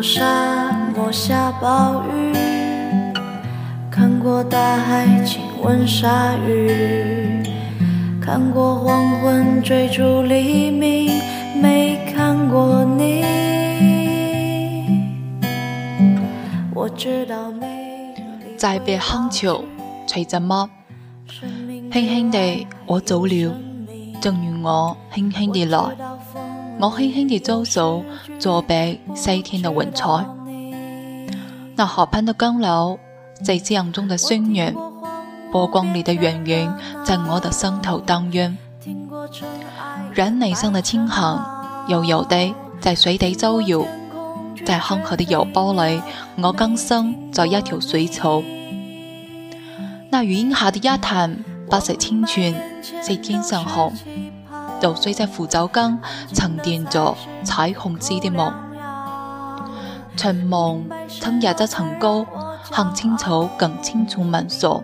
看看看大海沙昏追逐黎明，你。我知道再别康桥，随怎摩。轻轻地我走了，正如我轻轻地来。我轻轻地招手，作别西天的云彩。那河畔的江柳，在夕阳中的新娘；波光里的艳影，在我的心头荡漾。软泥上的清荇，油油地在水底招摇。在康河的柔波里，我甘心做一条水草。那余荫下的一潭，不是清泉，在天上虹。流水在抚州间沉淀着彩虹似的梦。晨梦，春日则层高，行青草更青从闻锁。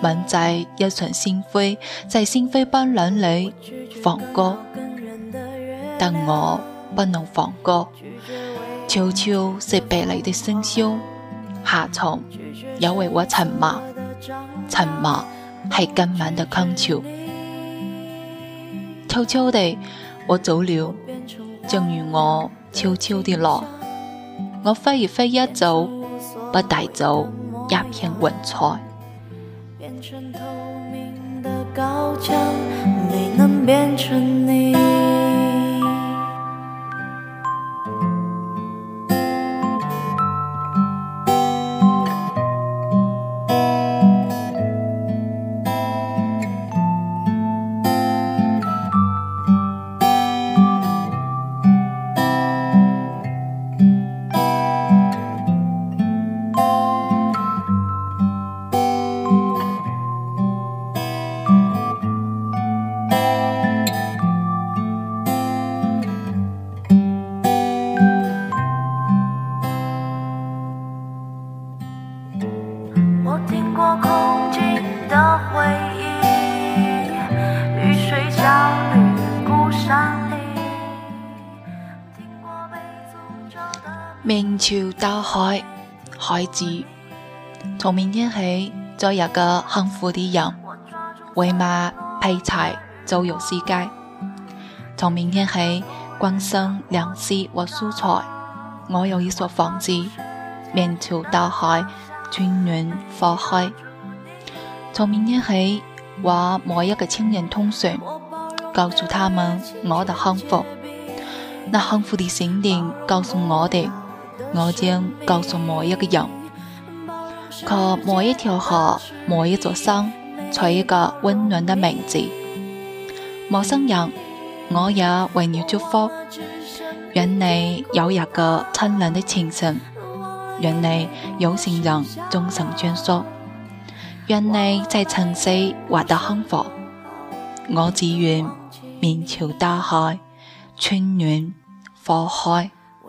门在一串星辉，在星辉斑斓里放歌。但我不能放歌，悄悄是别离的笙箫。夏虫也为我沉默，沉默系今晚的康桥。悄悄地，我走了，正如我悄悄地来，我挥一挥一走，不带走一片云彩。面朝大海，海子。从明天起，做一个幸福的人，喂马、劈柴、周游世界。从明天起，关心粮食和蔬菜。我有一所房子，面朝大海，春暖花开。从明天起，我每一个亲人通讯，告诉他们我的幸福。那幸福的闪电告诉我的。我将告诉每一个人，去某一条河，某一座山，取一个温暖的名字。陌生人，我也为你祝福：愿你有一个灿烂的前程，愿你有情人终成眷属，愿你在城市活得幸福。我只愿面朝大海，春暖花开。